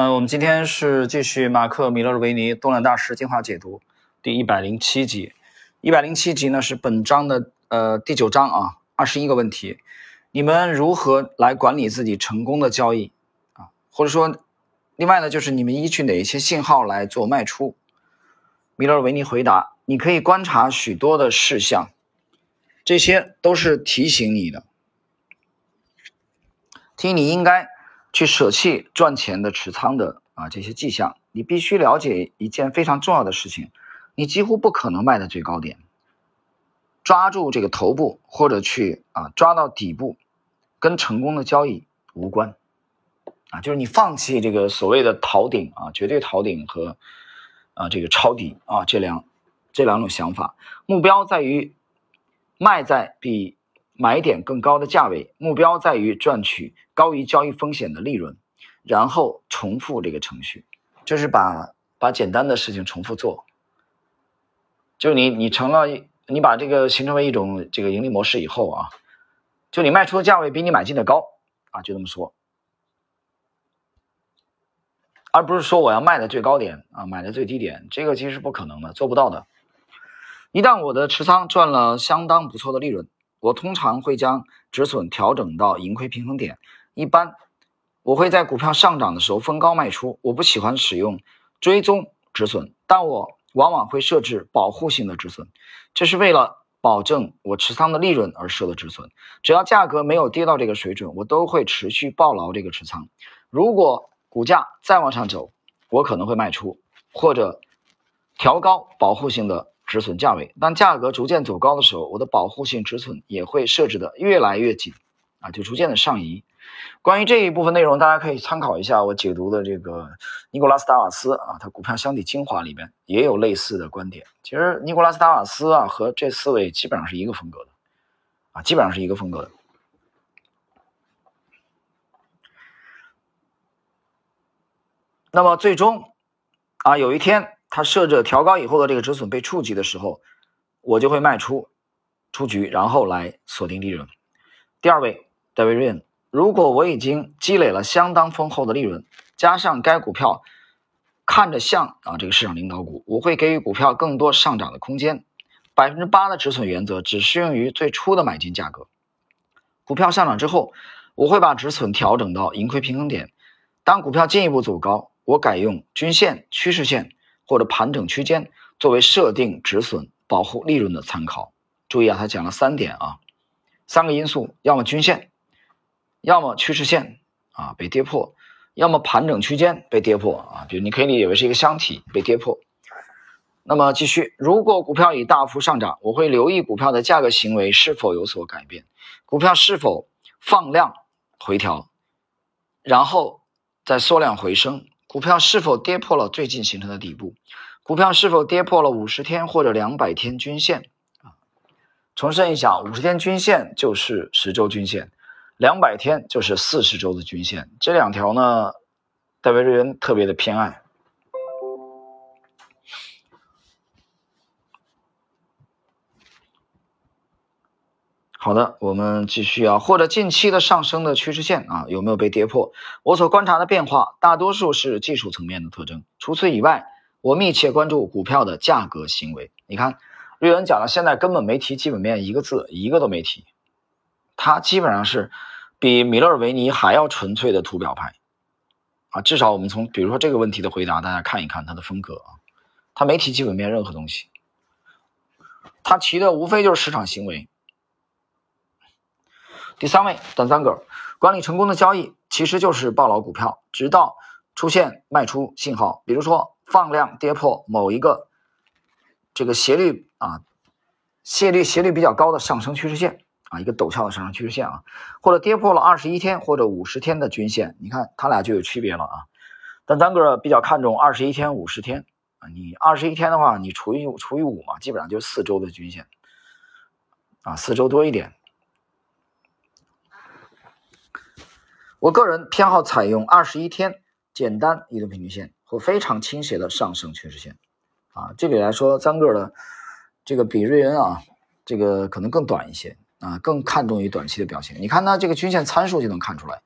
嗯，我们今天是继续马克·米勒维尼动量大师进化解读第一百零七集。一百零七集呢是本章的呃第九章啊，二十一个问题，你们如何来管理自己成功的交易啊？或者说，另外呢就是你们依据哪一些信号来做卖出？米勒维尼回答：你可以观察许多的事项，这些都是提醒你的，提醒你应该。去舍弃赚钱的持仓的啊这些迹象，你必须了解一件非常重要的事情，你几乎不可能卖在最高点，抓住这个头部或者去啊抓到底部，跟成功的交易无关，啊就是你放弃这个所谓的逃顶啊绝对逃顶和啊这个抄底啊这两这两种想法，目标在于卖在比。买点更高的价位，目标在于赚取高于交易风险的利润，然后重复这个程序，就是把把简单的事情重复做。就你你成了你把这个形成为一种这个盈利模式以后啊，就你卖出的价位比你买进的高啊，就这么说，而不是说我要卖的最高点啊，买的最低点，这个其实是不可能的，做不到的。一旦我的持仓赚了相当不错的利润。我通常会将止损调整到盈亏平衡点。一般我会在股票上涨的时候分高卖出。我不喜欢使用追踪止损，但我往往会设置保护性的止损，这是为了保证我持仓的利润而设的止损。只要价格没有跌到这个水准，我都会持续抱牢这个持仓。如果股价再往上走，我可能会卖出或者调高保护性的。止损价位，当价格逐渐走高的时候，我的保护性止损也会设置的越来越紧，啊，就逐渐的上移。关于这一部分内容，大家可以参考一下我解读的这个尼古拉斯达瓦斯啊，他股票箱体精华里边也有类似的观点。其实尼古拉斯达瓦斯啊和这四位基本上是一个风格的，啊，基本上是一个风格的。那么最终啊，有一天。它设置调高以后的这个止损被触及的时候，我就会卖出出局，然后来锁定利润。第二位，David Ryan，如果我已经积累了相当丰厚的利润，加上该股票看着像啊这个市场领导股，我会给予股票更多上涨的空间。百分之八的止损原则只适用于最初的买进价格。股票上涨之后，我会把止损调整到盈亏平衡点。当股票进一步走高，我改用均线、趋势线。或者盘整区间作为设定止损、保护利润的参考。注意啊，他讲了三点啊，三个因素：要么均线，要么趋势线啊被跌破，要么盘整区间被跌破啊。比如你可以理解为是一个箱体被跌破。那么继续，如果股票已大幅上涨，我会留意股票的价格行为是否有所改变，股票是否放量回调，然后再缩量回升。股票是否跌破了最近形成的底部？股票是否跌破了五十天或者两百天均线？啊，重申一下，五十天均线就是十周均线，两百天就是四十周的均线。这两条呢，戴维瑞恩特别的偏爱。好的，我们继续啊，或者近期的上升的趋势线啊，有没有被跌破？我所观察的变化大多数是技术层面的特征。除此以外，我密切关注股票的价格行为。你看，瑞恩讲了，现在根本没提基本面一个字，一个都没提。他基本上是比米勒维尼还要纯粹的图表派啊。至少我们从比如说这个问题的回答，大家看一看他的风格啊，他没提基本面任何东西，他提的无非就是市场行为。第三位，Dan Zanger，管理成功的交易其实就是抱牢股票，直到出现卖出信号，比如说放量跌破某一个这个斜率啊，斜率斜率比较高的上升趋势线啊，一个陡峭的上升趋势线啊，或者跌破了二十一天或者五十天的均线，你看它俩就有区别了啊。但 Zanger 比较看重二十一天、五十天啊，你二十一天的话，你除以除以五嘛，基本上就是四周的均线啊，四周多一点。我个人偏好采用二十一天简单移动平均线和非常倾斜的上升趋势线，啊，这里来说，张个的这个比瑞恩啊，这个可能更短一些啊，更看重于短期的表现。你看它这个均线参数就能看出来，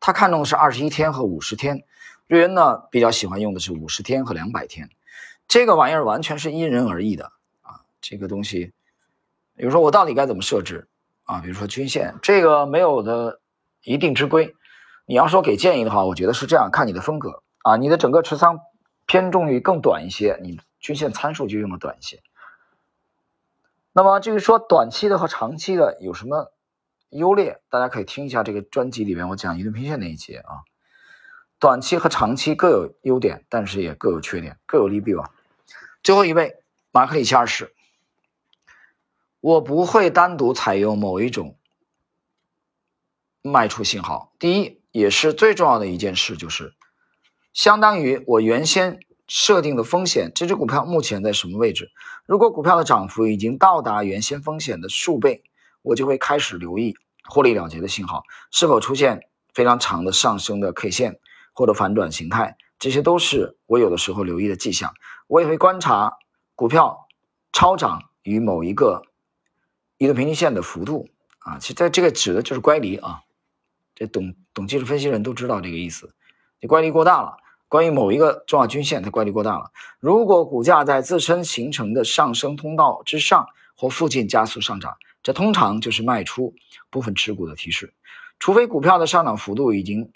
他看中的是二十一天和五十天，瑞恩呢比较喜欢用的是五十天和两百天。这个玩意儿完全是因人而异的啊，这个东西，比如说我到底该怎么设置啊？比如说均线，这个没有的一定之规。你要说给建议的话，我觉得是这样，看你的风格啊，你的整个持仓偏重于更短一些，你均线参数就用的短一些。那么至于说短期的和长期的有什么优劣，大家可以听一下这个专辑里面我讲移动平线那一节啊。短期和长期各有优点，但是也各有缺点，各有利弊吧。最后一位马克里奇二世，我不会单独采用某一种卖出信号。第一，也是最重要的一件事，就是相当于我原先设定的风险，这只股票目前在什么位置？如果股票的涨幅已经到达原先风险的数倍，我就会开始留意获利了结的信号，是否出现非常长的上升的 K 线。或者反转形态，这些都是我有的时候留意的迹象。我也会观察股票超涨与某一个移动平均线的幅度啊，其实在这个指的就是乖离啊。这懂懂技术分析人都知道这个意思。你乖离过大了，关于某一个重要均线它乖离过大了，如果股价在自身形成的上升通道之上或附近加速上涨，这通常就是卖出部分持股的提示。除非股票的上涨幅度已经。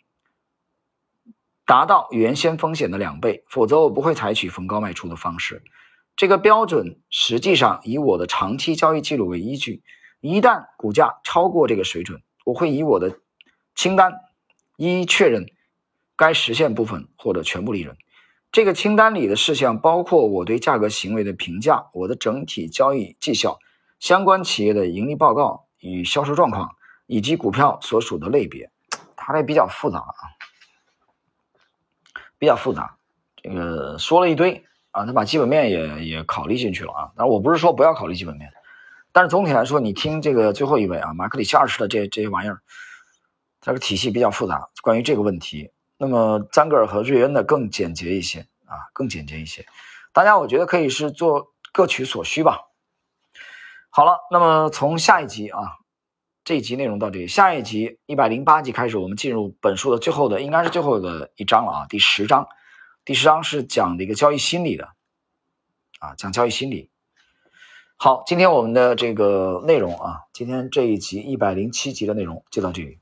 达到原先风险的两倍，否则我不会采取逢高卖出的方式。这个标准实际上以我的长期交易记录为依据。一旦股价超过这个水准，我会以我的清单一一确认该实现部分或者全部利润。这个清单里的事项包括我对价格行为的评价、我的整体交易绩效、相关企业的盈利报告与销售状况，以及股票所属的类别。它这比较复杂啊。比较复杂，这个说了一堆啊，他把基本面也也考虑进去了啊。当然，我不是说不要考虑基本面，但是总体来说，你听这个最后一位啊，马克里奇二世的这这些玩意儿，这个体系比较复杂。关于这个问题，那么詹格尔和瑞恩的更简洁一些啊，更简洁一些。大家我觉得可以是做各取所需吧。好了，那么从下一集啊。这一集内容到这里，下一集一百零八集开始，我们进入本书的最后的，应该是最后的一章了啊，第十章。第十章是讲的一个交易心理的，啊，讲交易心理。好，今天我们的这个内容啊，今天这一集一百零七集的内容就到这里。